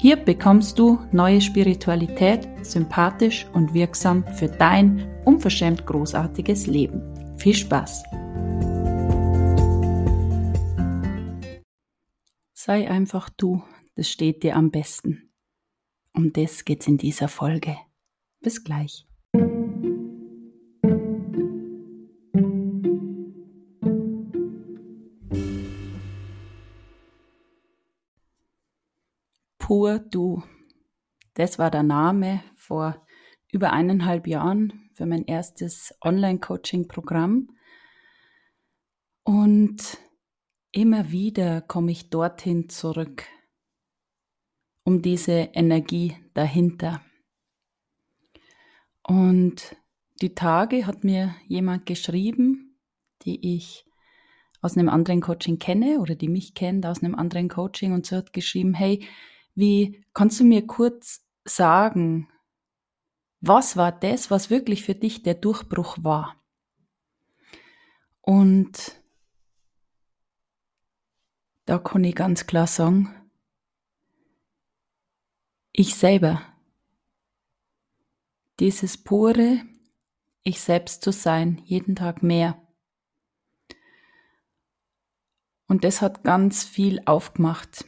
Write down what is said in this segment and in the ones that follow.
Hier bekommst du neue Spiritualität, sympathisch und wirksam für dein unverschämt großartiges Leben. Viel Spaß! Sei einfach du, das steht dir am besten. Um das geht's in dieser Folge. Bis gleich. Pur Du. Das war der Name vor über eineinhalb Jahren für mein erstes Online-Coaching-Programm. Und immer wieder komme ich dorthin zurück, um diese Energie dahinter. Und die Tage hat mir jemand geschrieben, die ich aus einem anderen Coaching kenne oder die mich kennt aus einem anderen Coaching und so hat geschrieben, hey, wie kannst du mir kurz sagen, was war das, was wirklich für dich der Durchbruch war? Und da kann ich ganz klar sagen, ich selber, dieses pure Ich selbst zu sein, jeden Tag mehr. Und das hat ganz viel aufgemacht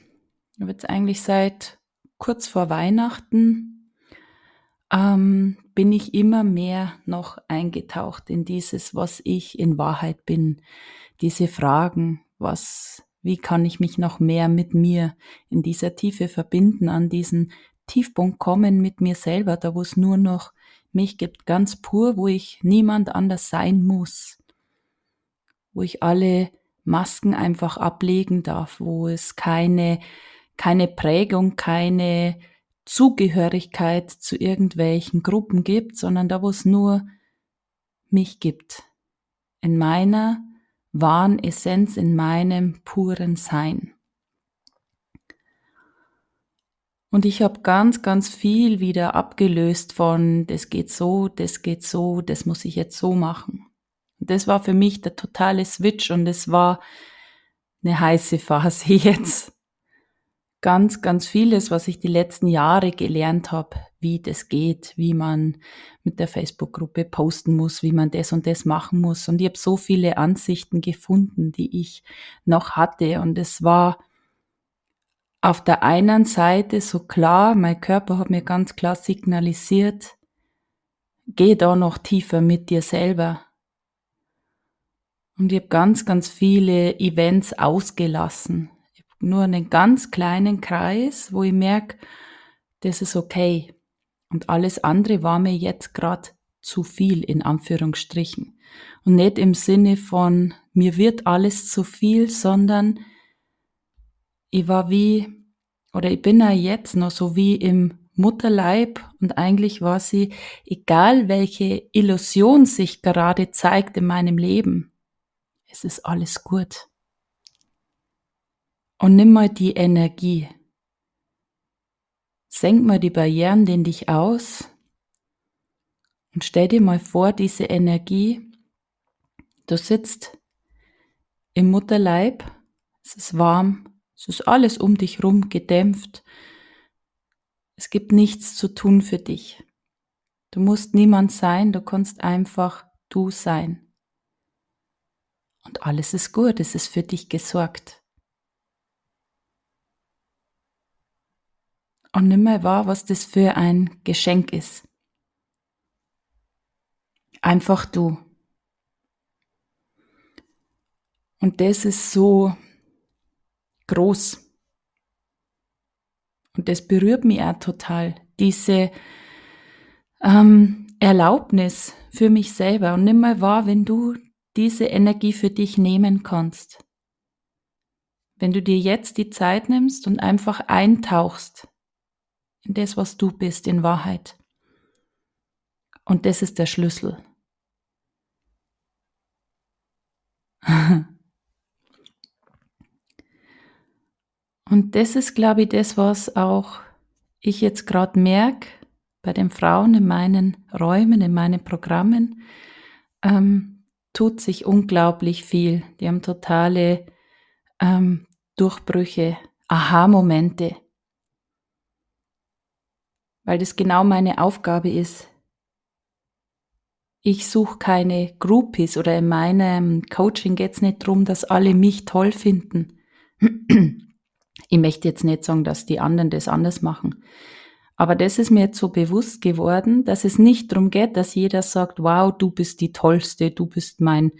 habe jetzt eigentlich seit kurz vor Weihnachten ähm, bin ich immer mehr noch eingetaucht in dieses, was ich in Wahrheit bin. Diese Fragen, was, wie kann ich mich noch mehr mit mir in dieser Tiefe verbinden, an diesen Tiefpunkt kommen mit mir selber, da wo es nur noch mich gibt, ganz pur, wo ich niemand anders sein muss, wo ich alle Masken einfach ablegen darf, wo es keine keine Prägung, keine Zugehörigkeit zu irgendwelchen Gruppen gibt, sondern da, wo es nur mich gibt. In meiner wahren Essenz, in meinem puren Sein. Und ich habe ganz, ganz viel wieder abgelöst von, das geht so, das geht so, das muss ich jetzt so machen. Das war für mich der totale Switch und es war eine heiße Phase jetzt ganz, ganz vieles, was ich die letzten Jahre gelernt habe, wie das geht, wie man mit der Facebook-Gruppe posten muss, wie man das und das machen muss. Und ich habe so viele Ansichten gefunden, die ich noch hatte. Und es war auf der einen Seite so klar, mein Körper hat mir ganz klar signalisiert, geh da noch tiefer mit dir selber. Und ich habe ganz, ganz viele Events ausgelassen nur einen ganz kleinen Kreis, wo ich merke, das ist okay. Und alles andere war mir jetzt gerade zu viel, in Anführungsstrichen. Und nicht im Sinne von, mir wird alles zu viel, sondern ich war wie, oder ich bin ja jetzt noch so wie im Mutterleib und eigentlich war sie, egal welche Illusion sich gerade zeigt in meinem Leben, es ist alles gut. Und nimm mal die Energie. Senk mal die Barrieren in dich aus und stell dir mal vor, diese Energie, du sitzt im Mutterleib, es ist warm, es ist alles um dich rum gedämpft, es gibt nichts zu tun für dich. Du musst niemand sein, du kannst einfach du sein. Und alles ist gut, es ist für dich gesorgt. Und nimm mal wahr, was das für ein Geschenk ist. Einfach du. Und das ist so groß. Und das berührt mich auch total. Diese ähm, Erlaubnis für mich selber. Und nimm mal wahr, wenn du diese Energie für dich nehmen kannst. Wenn du dir jetzt die Zeit nimmst und einfach eintauchst in das, was du bist in Wahrheit. Und das ist der Schlüssel. Und das ist, glaube ich, das, was auch ich jetzt gerade merke bei den Frauen in meinen Räumen, in meinen Programmen, ähm, tut sich unglaublich viel. Die haben totale ähm, Durchbrüche, Aha-Momente, weil das genau meine Aufgabe ist. Ich suche keine Groupies oder in meinem Coaching geht es nicht darum, dass alle mich toll finden. Ich möchte jetzt nicht sagen, dass die anderen das anders machen. Aber das ist mir jetzt so bewusst geworden, dass es nicht darum geht, dass jeder sagt, wow, du bist die Tollste, du bist mein,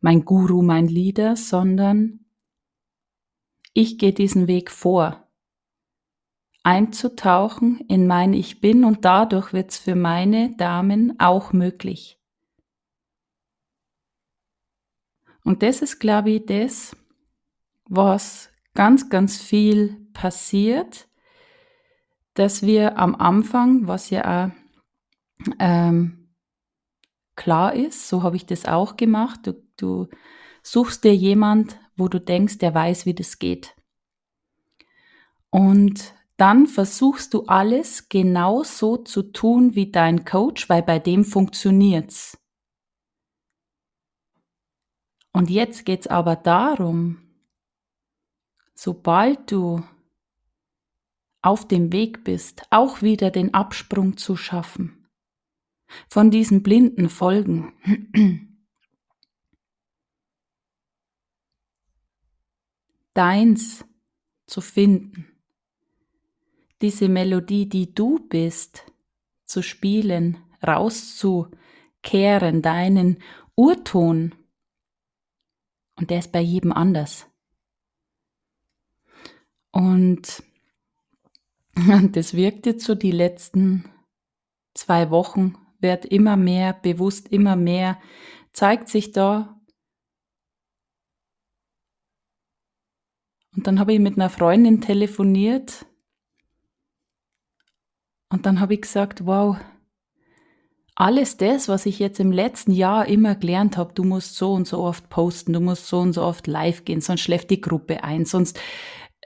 mein Guru, mein Leader, sondern ich gehe diesen Weg vor. Einzutauchen in mein Ich Bin und dadurch wird es für meine Damen auch möglich. Und das ist, glaube ich, das, was ganz, ganz viel passiert, dass wir am Anfang, was ja auch ähm, klar ist, so habe ich das auch gemacht, du, du suchst dir jemand, wo du denkst, der weiß, wie das geht. Und dann versuchst du alles genau so zu tun wie dein Coach, weil bei dem funktioniert's. Und jetzt geht's aber darum, sobald du auf dem Weg bist, auch wieder den Absprung zu schaffen von diesen blinden Folgen. Deins zu finden, diese Melodie, die du bist, zu spielen, rauszukehren, deinen Urton. Und der ist bei jedem anders. Und das wirkt jetzt so die letzten zwei Wochen, wird immer mehr bewusst, immer mehr, zeigt sich da. Und dann habe ich mit einer Freundin telefoniert und dann habe ich gesagt, wow, alles das, was ich jetzt im letzten Jahr immer gelernt habe, du musst so und so oft posten, du musst so und so oft live gehen, sonst schläft die Gruppe ein, sonst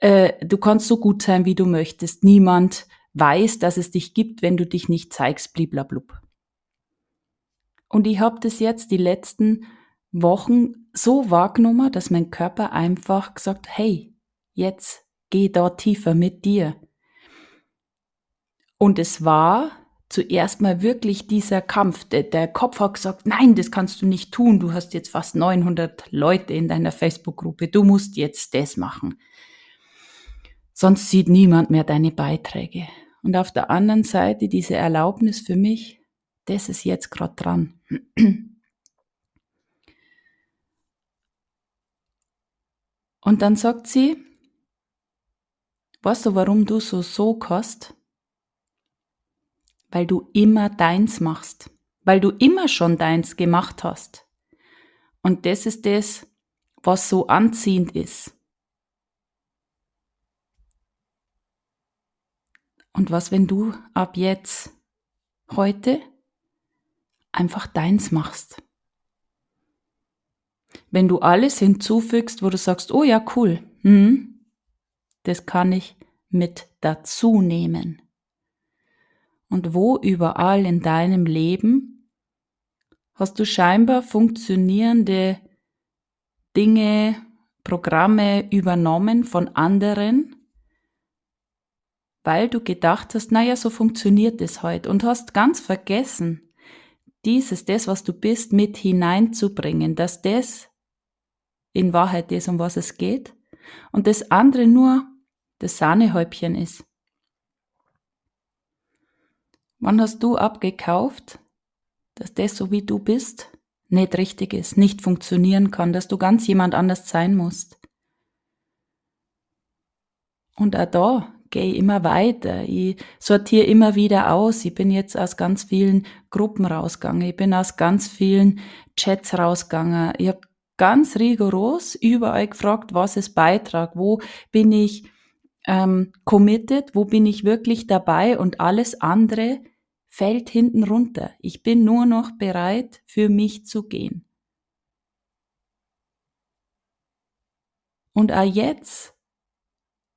äh, du kannst so gut sein, wie du möchtest. Niemand weiß, dass es dich gibt, wenn du dich nicht zeigst, bliblablub. Und ich habe das jetzt die letzten Wochen so wahrgenommen, dass mein Körper einfach gesagt, hey, jetzt geh da tiefer mit dir. Und es war zuerst mal wirklich dieser Kampf. Der, der, Kopf hat gesagt, nein, das kannst du nicht tun. Du hast jetzt fast 900 Leute in deiner Facebook-Gruppe. Du musst jetzt das machen. Sonst sieht niemand mehr deine Beiträge. Und auf der anderen Seite diese Erlaubnis für mich, das ist jetzt gerade dran. Und dann sagt sie, weißt du, warum du so so hast? Weil du immer deins machst, weil du immer schon deins gemacht hast. Und das ist das, was so anziehend ist. Und was, wenn du ab jetzt, heute, einfach deins machst? Wenn du alles hinzufügst, wo du sagst, oh ja, cool, hm, das kann ich mit dazu nehmen. Und wo überall in deinem Leben hast du scheinbar funktionierende Dinge, Programme übernommen von anderen, weil du gedacht hast, naja, so funktioniert es heute und hast ganz vergessen, dieses, das, was du bist, mit hineinzubringen, dass das in Wahrheit ist, um was es geht und das andere nur das Sahnehäubchen ist. Wann hast du abgekauft, dass das, so wie du bist, nicht richtig ist, nicht funktionieren kann, dass du ganz jemand anders sein musst? Und auch da gehe immer weiter. Ich sortiere immer wieder aus. Ich bin jetzt aus ganz vielen Gruppen rausgegangen. Ich bin aus ganz vielen Chats rausgegangen. Ich habe ganz rigoros überall gefragt, was ist Beitrag, wo bin ich ähm, committed, wo bin ich wirklich dabei und alles andere fällt hinten runter. Ich bin nur noch bereit, für mich zu gehen. Und auch jetzt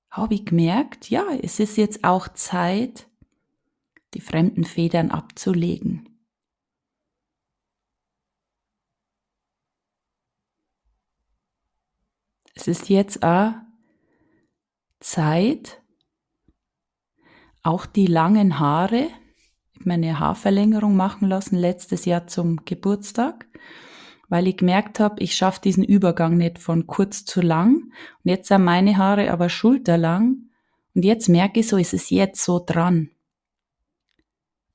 habe ich gemerkt, ja, es ist jetzt auch Zeit, die fremden Federn abzulegen. Es ist jetzt auch Zeit, auch die langen Haare, meine Haarverlängerung machen lassen letztes Jahr zum Geburtstag, weil ich gemerkt habe, ich schaffe diesen Übergang nicht von kurz zu lang. Und jetzt sind meine Haare aber schulterlang. Und jetzt merke ich so, es ist jetzt so dran.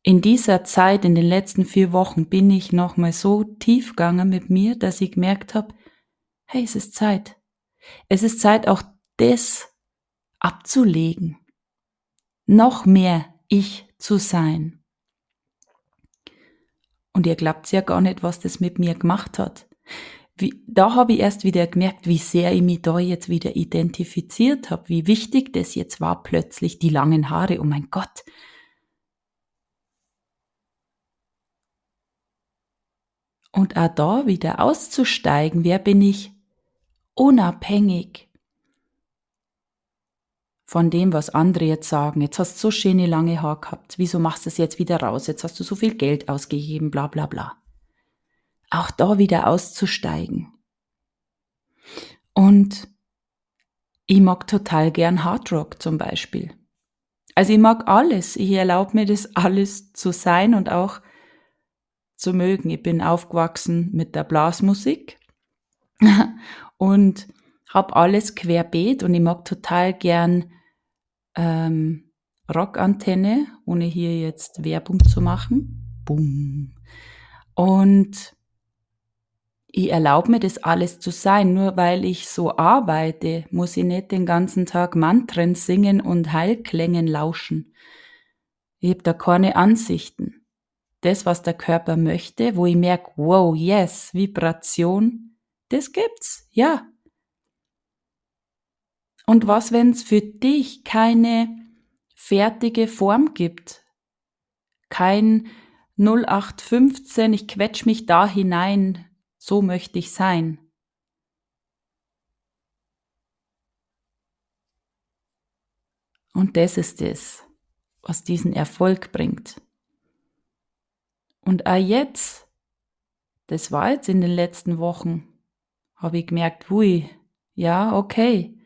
In dieser Zeit, in den letzten vier Wochen, bin ich nochmal so tief gegangen mit mir, dass ich gemerkt habe, hey, es ist Zeit. Es ist Zeit, auch das abzulegen. Noch mehr ich zu sein. Und ihr glaubt ja gar nicht, was das mit mir gemacht hat. Wie, da habe ich erst wieder gemerkt, wie sehr ich mich da jetzt wieder identifiziert habe, wie wichtig das jetzt war plötzlich, die langen Haare, oh mein Gott. Und auch da wieder auszusteigen, wer bin ich unabhängig von dem, was andere jetzt sagen. Jetzt hast du so schöne lange Haare gehabt. Wieso machst du es jetzt wieder raus? Jetzt hast du so viel Geld ausgegeben, bla bla bla. Auch da wieder auszusteigen. Und ich mag total gern Hardrock zum Beispiel. Also ich mag alles. Ich erlaube mir das alles zu sein und auch zu mögen. Ich bin aufgewachsen mit der Blasmusik und habe alles querbeet und ich mag total gern ähm, Rockantenne, ohne hier jetzt Werbung zu machen. Boom. Und ich erlaube mir das alles zu sein. Nur weil ich so arbeite, muss ich nicht den ganzen Tag Mantren singen und Heilklängen lauschen. Ich habe da keine Ansichten. Das, was der Körper möchte, wo ich merke, wow, yes, Vibration, das gibt's, ja. Und was, wenn es für dich keine fertige Form gibt? Kein 0815, ich quetsch mich da hinein, so möchte ich sein. Und das ist es, was diesen Erfolg bringt. Und auch jetzt, das war jetzt in den letzten Wochen, habe ich gemerkt, hui, ja, okay,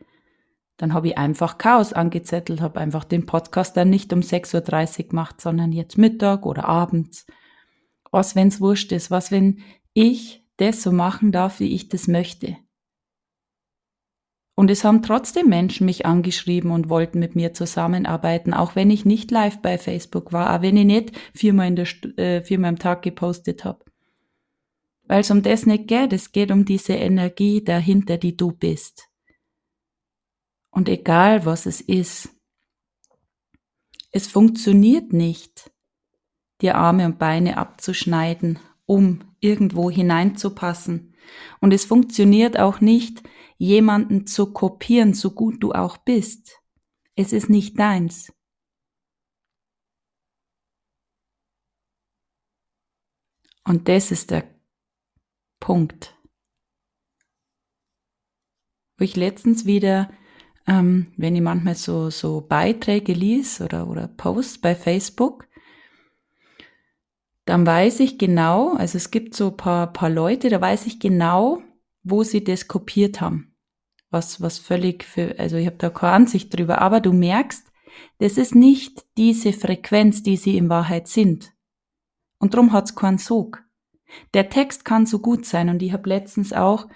dann habe ich einfach Chaos angezettelt, habe einfach den Podcast dann nicht um 6.30 Uhr gemacht, sondern jetzt Mittag oder abends. Was, wenn's wurscht ist? Was, wenn ich das so machen darf, wie ich das möchte? Und es haben trotzdem Menschen mich angeschrieben und wollten mit mir zusammenarbeiten, auch wenn ich nicht live bei Facebook war, auch wenn ich nicht viermal, in der, äh, viermal am Tag gepostet habe. Weil es um das nicht geht, es geht um diese Energie dahinter, die du bist. Und egal was es ist, es funktioniert nicht, dir Arme und Beine abzuschneiden, um irgendwo hineinzupassen. Und es funktioniert auch nicht, jemanden zu kopieren, so gut du auch bist. Es ist nicht deins. Und das ist der Punkt. Wo ich letztens wieder ähm, wenn ich manchmal so, so Beiträge lies oder, oder Posts bei Facebook, dann weiß ich genau, also es gibt so paar, paar Leute, da weiß ich genau, wo sie das kopiert haben. Was, was völlig für, also ich habe da keine Ansicht drüber, aber du merkst, das ist nicht diese Frequenz, die sie in Wahrheit sind. Und drum hat's keinen Sog. Der Text kann so gut sein und ich habe letztens auch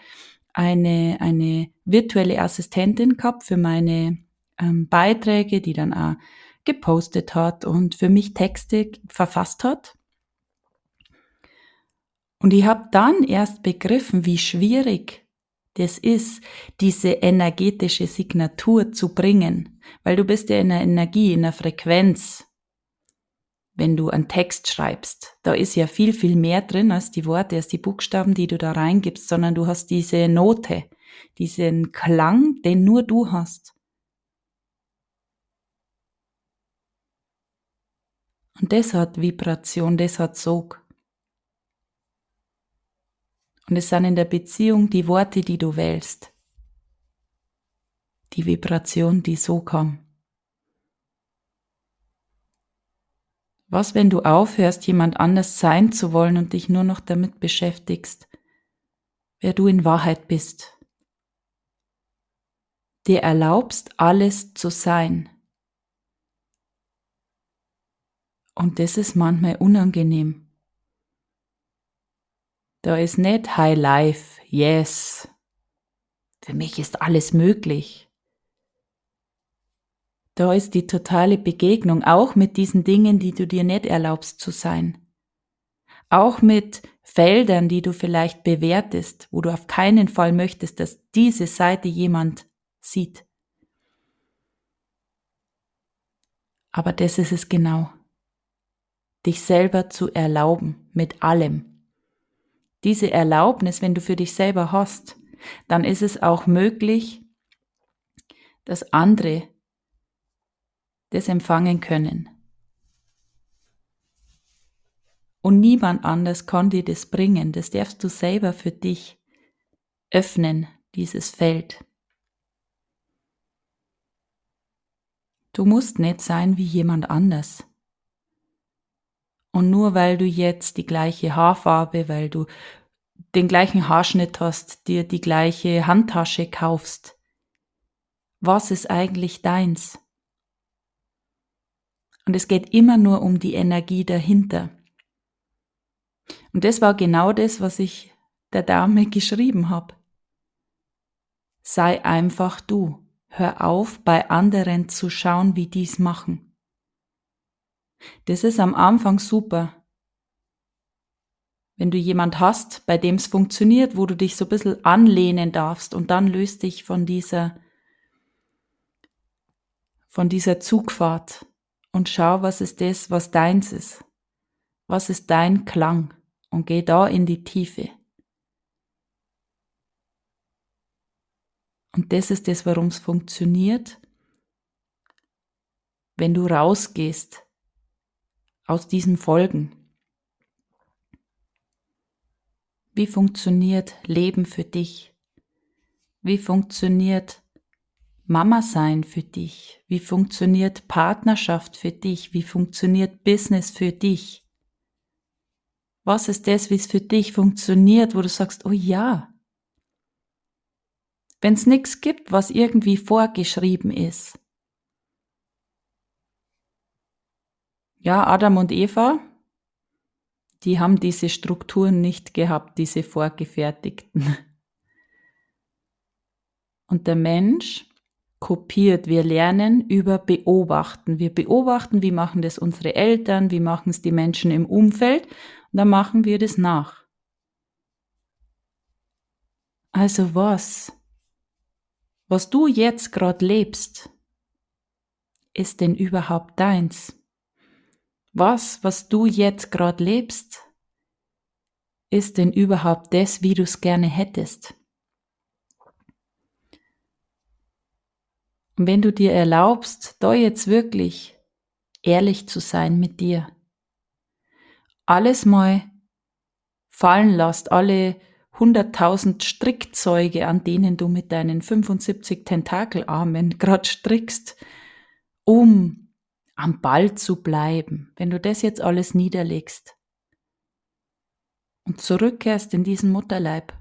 eine, eine virtuelle Assistentin gehabt für meine ähm, Beiträge, die dann auch gepostet hat und für mich Texte verfasst hat. Und ich habe dann erst begriffen, wie schwierig das ist, diese energetische Signatur zu bringen, weil du bist ja in einer Energie, in einer Frequenz wenn du einen Text schreibst. Da ist ja viel, viel mehr drin als die Worte, als die Buchstaben, die du da reingibst, sondern du hast diese Note, diesen Klang, den nur du hast. Und das hat Vibration, das hat Sog. Und es sind in der Beziehung die Worte, die du wählst. Die Vibration, die so kam. Was, wenn du aufhörst, jemand anders sein zu wollen und dich nur noch damit beschäftigst, wer du in Wahrheit bist? Dir erlaubst, alles zu sein. Und das ist manchmal unangenehm. Da ist nicht High Life, yes. Für mich ist alles möglich. Da ist die totale Begegnung, auch mit diesen Dingen, die du dir nicht erlaubst zu sein. Auch mit Feldern, die du vielleicht bewertest, wo du auf keinen Fall möchtest, dass diese Seite jemand sieht. Aber das ist es genau. Dich selber zu erlauben mit allem. Diese Erlaubnis, wenn du für dich selber hast, dann ist es auch möglich, dass andere das empfangen können. Und niemand anders kann dir das bringen. Das darfst du selber für dich öffnen, dieses Feld. Du musst nicht sein wie jemand anders. Und nur weil du jetzt die gleiche Haarfarbe, weil du den gleichen Haarschnitt hast, dir die gleiche Handtasche kaufst, was ist eigentlich deins? Und es geht immer nur um die Energie dahinter. Und das war genau das, was ich der Dame geschrieben habe. Sei einfach du. Hör auf, bei anderen zu schauen, wie die es machen. Das ist am Anfang super. Wenn du jemand hast, bei dem es funktioniert, wo du dich so ein bisschen anlehnen darfst und dann löst dich von dieser, von dieser Zugfahrt und schau, was ist das, was deins ist. Was ist dein Klang? Und geh da in die Tiefe. Und das ist das, warum es funktioniert, wenn du rausgehst aus diesen Folgen. Wie funktioniert Leben für dich? Wie funktioniert Mama sein für dich? Wie funktioniert Partnerschaft für dich? Wie funktioniert Business für dich? Was ist das, wie es für dich funktioniert, wo du sagst, oh ja. Wenn es nichts gibt, was irgendwie vorgeschrieben ist. Ja, Adam und Eva, die haben diese Strukturen nicht gehabt, diese vorgefertigten. Und der Mensch kopiert. Wir lernen über Beobachten. Wir beobachten, wie machen das unsere Eltern, wie machen es die Menschen im Umfeld und dann machen wir das nach. Also was? Was du jetzt gerade lebst, ist denn überhaupt deins? Was, was du jetzt gerade lebst, ist denn überhaupt das, wie du es gerne hättest? Und wenn du dir erlaubst, da jetzt wirklich ehrlich zu sein mit dir, alles mal fallen lässt, alle 100.000 Strickzeuge, an denen du mit deinen 75 Tentakelarmen gerade strickst, um am Ball zu bleiben, wenn du das jetzt alles niederlegst. Und zurückkehrst in diesen Mutterleib,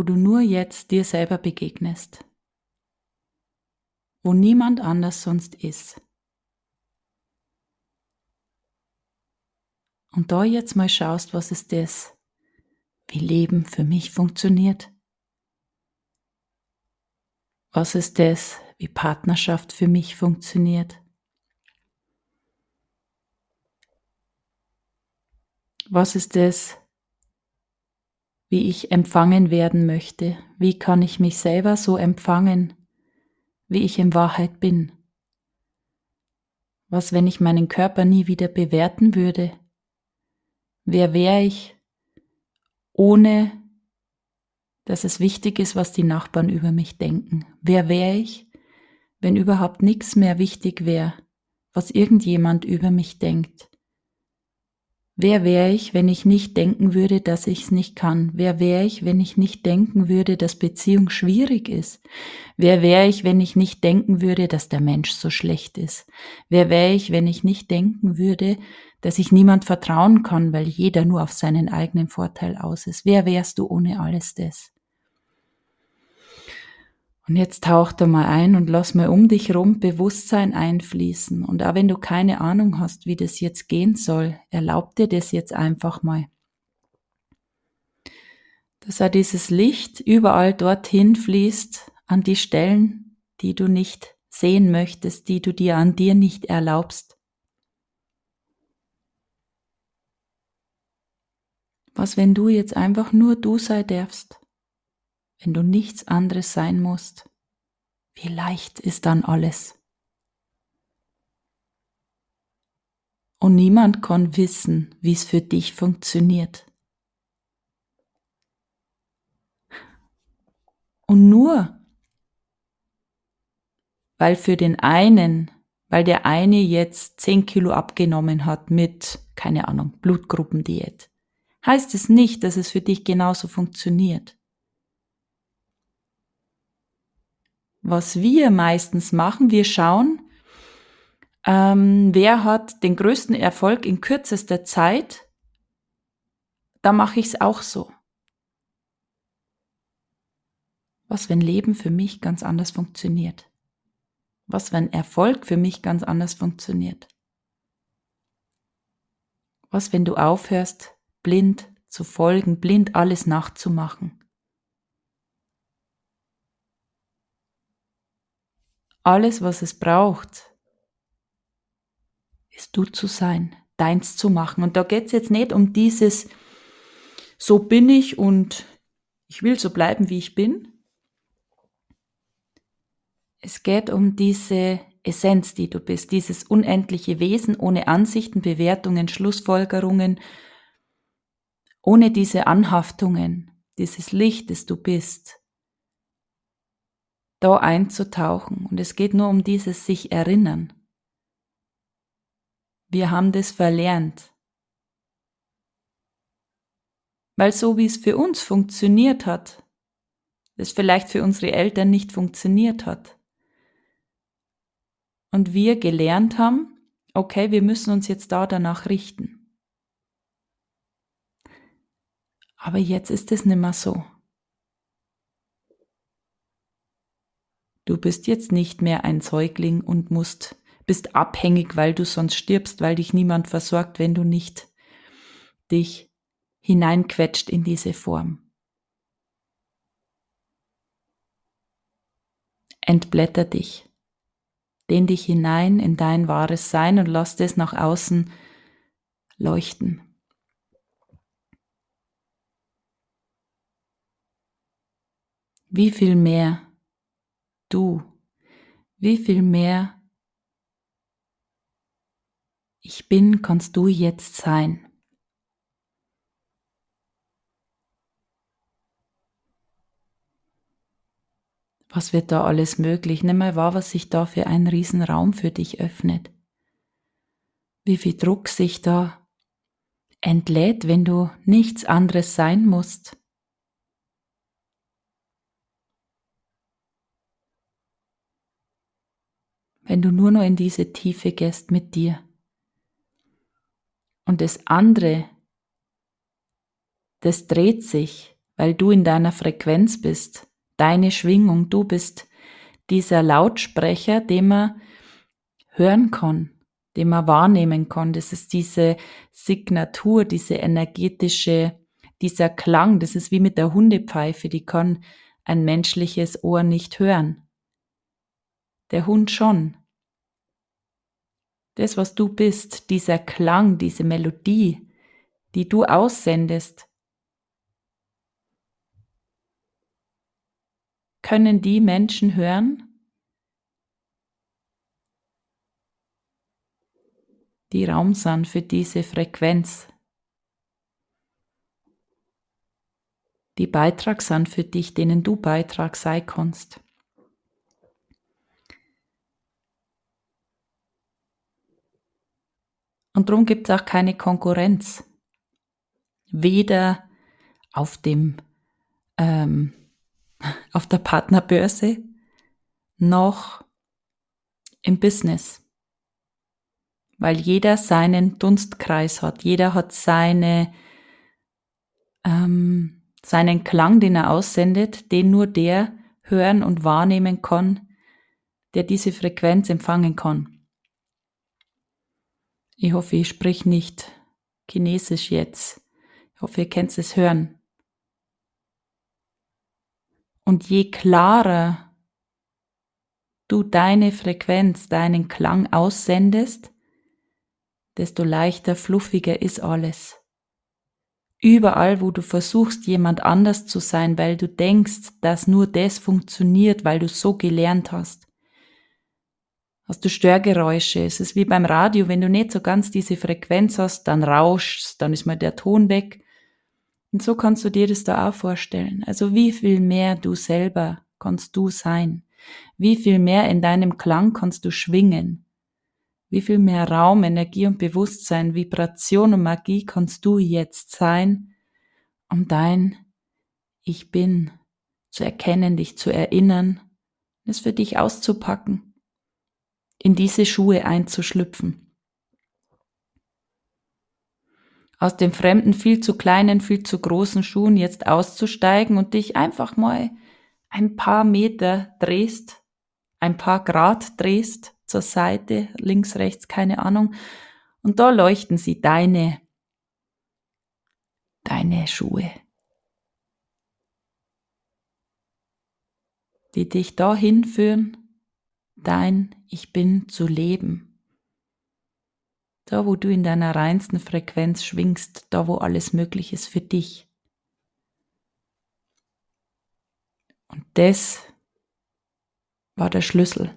wo du nur jetzt dir selber begegnest, wo niemand anders sonst ist. Und da jetzt mal schaust, was ist das, wie Leben für mich funktioniert. Was ist das, wie Partnerschaft für mich funktioniert. Was ist das, wie ich empfangen werden möchte. Wie kann ich mich selber so empfangen, wie ich in Wahrheit bin? Was, wenn ich meinen Körper nie wieder bewerten würde? Wer wäre ich, ohne dass es wichtig ist, was die Nachbarn über mich denken? Wer wäre ich, wenn überhaupt nichts mehr wichtig wäre, was irgendjemand über mich denkt. Wer wäre ich, wenn ich nicht denken würde, dass ich es nicht kann? Wer wäre ich, wenn ich nicht denken würde, dass Beziehung schwierig ist? Wer wäre ich, wenn ich nicht denken würde, dass der Mensch so schlecht ist? Wer wäre ich, wenn ich nicht denken würde, dass ich niemand vertrauen kann, weil jeder nur auf seinen eigenen Vorteil aus ist? Wer wärst du ohne alles das? Und jetzt tauch da mal ein und lass mal um dich rum Bewusstsein einfließen. Und auch wenn du keine Ahnung hast, wie das jetzt gehen soll, erlaub dir das jetzt einfach mal. Dass auch dieses Licht überall dorthin fließt, an die Stellen, die du nicht sehen möchtest, die du dir an dir nicht erlaubst. Was, wenn du jetzt einfach nur du sei darfst? Wenn du nichts anderes sein musst, wie leicht ist dann alles. Und niemand kann wissen, wie es für dich funktioniert. Und nur weil für den einen, weil der eine jetzt 10 Kilo abgenommen hat mit, keine Ahnung, Blutgruppendiät, heißt es nicht, dass es für dich genauso funktioniert. Was wir meistens machen, wir schauen, ähm, wer hat den größten Erfolg in kürzester Zeit, da mache ich es auch so. Was, wenn Leben für mich ganz anders funktioniert? Was, wenn Erfolg für mich ganz anders funktioniert? Was, wenn du aufhörst, blind zu folgen, blind alles nachzumachen? Alles, was es braucht, ist du zu sein, deins zu machen. Und da geht es jetzt nicht um dieses, so bin ich und ich will so bleiben, wie ich bin. Es geht um diese Essenz, die du bist, dieses unendliche Wesen ohne Ansichten, Bewertungen, Schlussfolgerungen, ohne diese Anhaftungen, dieses Licht, das du bist da einzutauchen. Und es geht nur um dieses sich erinnern. Wir haben das verlernt. Weil so wie es für uns funktioniert hat, es vielleicht für unsere Eltern nicht funktioniert hat. Und wir gelernt haben, okay, wir müssen uns jetzt da danach richten. Aber jetzt ist es nicht mehr so. Bist jetzt nicht mehr ein Säugling und musst, bist abhängig, weil du sonst stirbst, weil dich niemand versorgt, wenn du nicht dich hineinquetscht in diese Form. Entblätter dich. Dehn dich hinein in dein wahres Sein und lass das nach außen leuchten. Wie viel mehr du, wie viel mehr ich bin, kannst du jetzt sein. Was wird da alles möglich? Nimm mal wahr, was sich da für ein Riesenraum für dich öffnet. Wie viel Druck sich da entlädt, wenn du nichts anderes sein musst. Wenn du nur noch in diese Tiefe gehst mit dir. Und das andere, das dreht sich, weil du in deiner Frequenz bist, deine Schwingung, du bist dieser Lautsprecher, den man hören kann, den man wahrnehmen kann. Das ist diese Signatur, diese energetische, dieser Klang, das ist wie mit der Hundepfeife, die kann ein menschliches Ohr nicht hören. Der Hund schon, das, was du bist, dieser Klang, diese Melodie, die du aussendest, können die Menschen hören, die Raum sind für diese Frequenz, die Beitrag sind für dich, denen du Beitrag sein kannst. Und darum gibt es auch keine Konkurrenz. Weder auf dem ähm, auf der Partnerbörse noch im Business. Weil jeder seinen Dunstkreis hat, jeder hat seine, ähm, seinen Klang, den er aussendet, den nur der hören und wahrnehmen kann, der diese Frequenz empfangen kann. Ich hoffe, ich sprich nicht Chinesisch jetzt. Ich hoffe, ihr könnt es hören. Und je klarer du deine Frequenz, deinen Klang aussendest, desto leichter, fluffiger ist alles. Überall, wo du versuchst, jemand anders zu sein, weil du denkst, dass nur das funktioniert, weil du so gelernt hast, hast du Störgeräusche. Es ist wie beim Radio, wenn du nicht so ganz diese Frequenz hast, dann rauscht dann ist mal der Ton weg. Und so kannst du dir das da auch vorstellen. Also wie viel mehr du selber kannst du sein? Wie viel mehr in deinem Klang kannst du schwingen? Wie viel mehr Raum, Energie und Bewusstsein, Vibration und Magie kannst du jetzt sein, um dein Ich bin zu erkennen, dich zu erinnern, es für dich auszupacken, in diese Schuhe einzuschlüpfen. Aus den fremden, viel zu kleinen, viel zu großen Schuhen jetzt auszusteigen und dich einfach mal ein paar Meter drehst, ein paar Grad drehst zur Seite, links, rechts, keine Ahnung. Und da leuchten sie deine, deine Schuhe, die dich dahin führen, dein Ich bin zu leben da wo du in deiner reinsten Frequenz schwingst, da wo alles möglich ist für dich. Und das war der Schlüssel.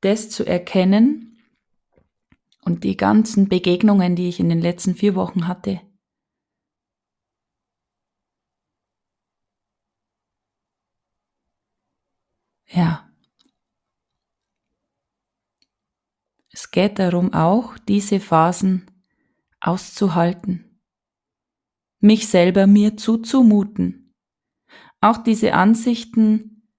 Das zu erkennen und die ganzen Begegnungen, die ich in den letzten vier Wochen hatte, ja, Es geht darum auch, diese Phasen auszuhalten, mich selber mir zuzumuten, auch diese Ansichten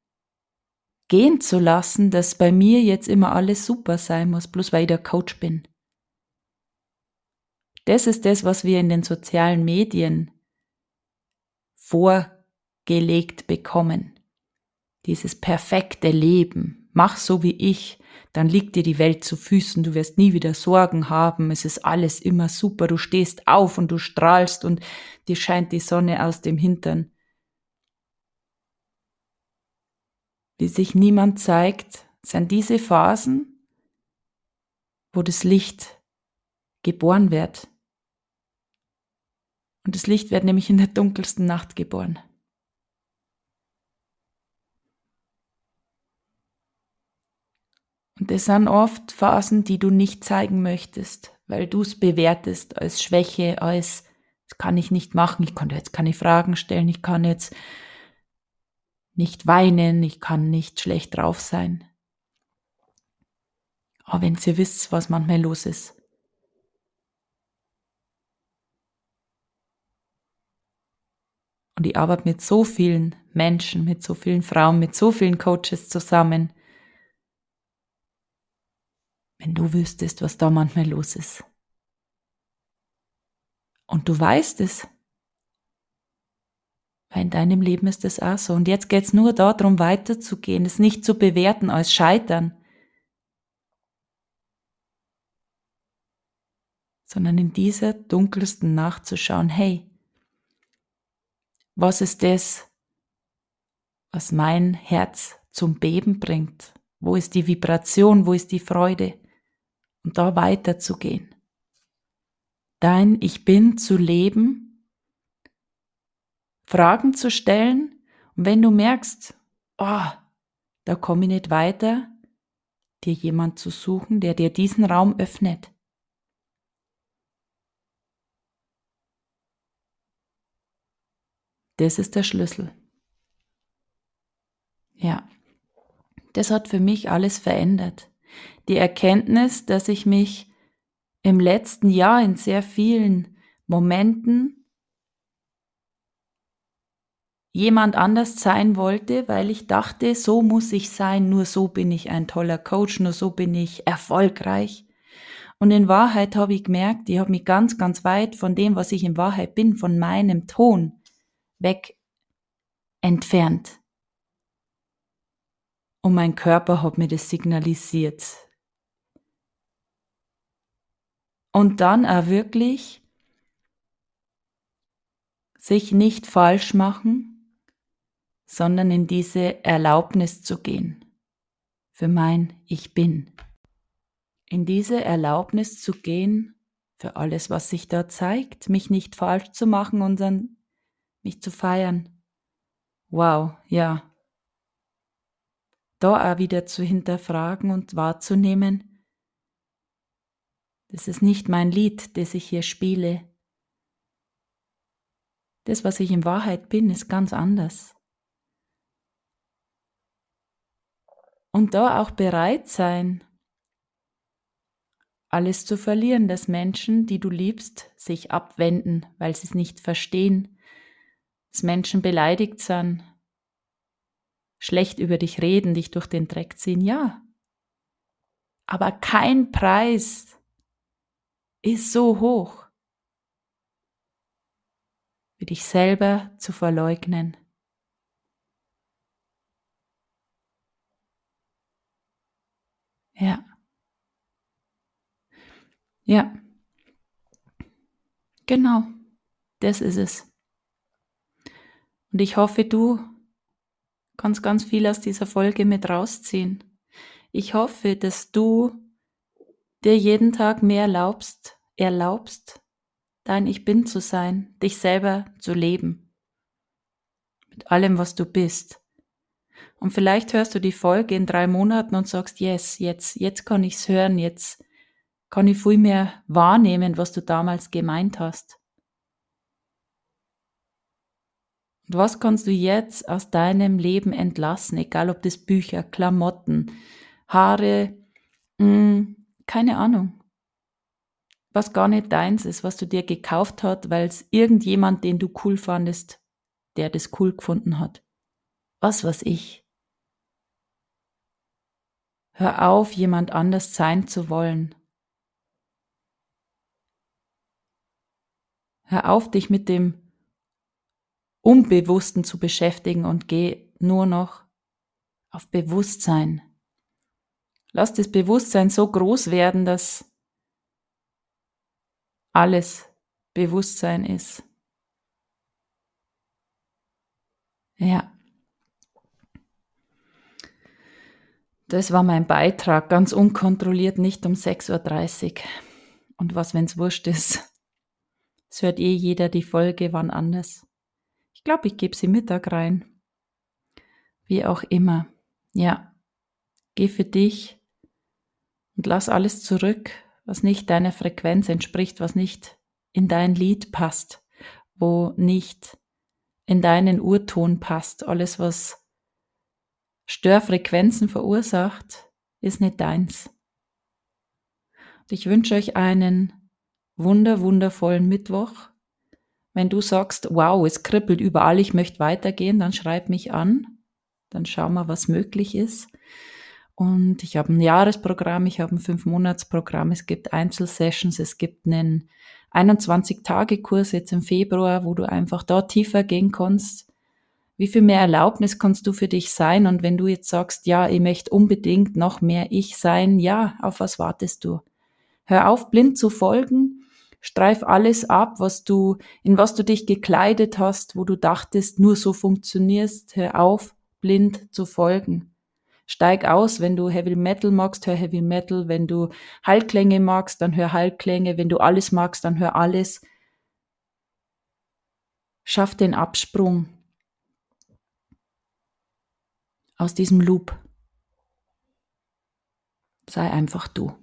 gehen zu lassen, dass bei mir jetzt immer alles super sein muss, bloß weil ich der Coach bin. Das ist das, was wir in den sozialen Medien vorgelegt bekommen. Dieses perfekte Leben. Mach so wie ich dann liegt dir die Welt zu Füßen, du wirst nie wieder Sorgen haben, es ist alles immer super, du stehst auf und du strahlst und dir scheint die Sonne aus dem Hintern. Wie sich niemand zeigt, sind diese Phasen, wo das Licht geboren wird. Und das Licht wird nämlich in der dunkelsten Nacht geboren. Das sind oft Phasen, die du nicht zeigen möchtest, weil du es bewertest als Schwäche, als das kann ich nicht machen, ich kann jetzt keine Fragen stellen, ich kann jetzt nicht weinen, ich kann nicht schlecht drauf sein. Aber wenn ihr wisst, was manchmal los ist. Und ich arbeite mit so vielen Menschen, mit so vielen Frauen, mit so vielen Coaches zusammen, wenn du wüsstest, was da manchmal los ist. Und du weißt es. Weil in deinem Leben ist es auch so. Und jetzt geht es nur darum, weiterzugehen, es nicht zu bewerten als Scheitern, sondern in dieser dunkelsten Nacht zu schauen, hey, was ist das, was mein Herz zum Beben bringt? Wo ist die Vibration? Wo ist die Freude? Und da weiterzugehen. Dein Ich bin zu leben, Fragen zu stellen und wenn du merkst, oh, da komme ich nicht weiter, dir jemand zu suchen, der dir diesen Raum öffnet. Das ist der Schlüssel. Ja, das hat für mich alles verändert die Erkenntnis, dass ich mich im letzten Jahr in sehr vielen Momenten jemand anders sein wollte, weil ich dachte, so muss ich sein, nur so bin ich ein toller Coach, nur so bin ich erfolgreich. Und in Wahrheit habe ich gemerkt, ich habe mich ganz, ganz weit von dem, was ich in Wahrheit bin, von meinem Ton weg entfernt. Und mein Körper hat mir das signalisiert. Und dann auch wirklich sich nicht falsch machen, sondern in diese Erlaubnis zu gehen für mein Ich bin in diese Erlaubnis zu gehen für alles, was sich da zeigt, mich nicht falsch zu machen und dann mich zu feiern. Wow, ja. Da auch wieder zu hinterfragen und wahrzunehmen, das ist nicht mein Lied, das ich hier spiele. Das, was ich in Wahrheit bin, ist ganz anders. Und da auch bereit sein, alles zu verlieren, dass Menschen, die du liebst, sich abwenden, weil sie es nicht verstehen, dass Menschen beleidigt sind, schlecht über dich reden, dich durch den Dreck ziehen, ja. Aber kein Preis ist so hoch, wie dich selber zu verleugnen. Ja. Ja. Genau. Das ist es. Und ich hoffe, du kannst ganz viel aus dieser Folge mit rausziehen. Ich hoffe, dass du dir jeden Tag mehr erlaubst, erlaubst, dein Ich Bin zu sein, dich selber zu leben. Mit allem, was du bist. Und vielleicht hörst du die Folge in drei Monaten und sagst, yes, jetzt, jetzt kann ich's hören, jetzt kann ich viel mehr wahrnehmen, was du damals gemeint hast. Und was kannst du jetzt aus deinem Leben entlassen, egal ob das Bücher, Klamotten, Haare, mh, hm, keine Ahnung. Was gar nicht deins ist, was du dir gekauft hast, weil es irgendjemand, den du cool fandest, der das cool gefunden hat. Was weiß ich. Hör auf, jemand anders sein zu wollen. Hör auf, dich mit dem Unbewussten zu beschäftigen und geh nur noch auf Bewusstsein. Lass das Bewusstsein so groß werden, dass alles Bewusstsein ist. Ja. Das war mein Beitrag, ganz unkontrolliert, nicht um 6.30 Uhr. Und was, wenn's wurscht ist? Es hört eh jeder die Folge wann anders. Ich glaube, ich gebe sie Mittag rein. Wie auch immer. Ja. Geh für dich und lass alles zurück, was nicht deiner Frequenz entspricht, was nicht in dein Lied passt, wo nicht in deinen Urton passt. Alles, was Störfrequenzen verursacht, ist nicht deins. Und ich wünsche euch einen wunder, wundervollen Mittwoch. Wenn du sagst, wow, es kribbelt überall, ich möchte weitergehen, dann schreib mich an. Dann schauen wir, was möglich ist. Und ich habe ein Jahresprogramm, ich habe ein Fünf-Monats-Programm, es gibt Einzelsessions, es gibt einen 21-Tage-Kurs jetzt im Februar, wo du einfach da tiefer gehen kannst. Wie viel mehr Erlaubnis kannst du für dich sein? Und wenn du jetzt sagst, ja, ich möchte unbedingt noch mehr ich sein, ja, auf was wartest du? Hör auf, blind zu folgen, Streif alles ab, was du, in was du dich gekleidet hast, wo du dachtest, nur so funktionierst. Hör auf, blind zu folgen. Steig aus, wenn du Heavy Metal magst, hör Heavy Metal. Wenn du Heilklänge magst, dann hör Heilklänge. Wenn du alles magst, dann hör alles. Schaff den Absprung aus diesem Loop. Sei einfach du.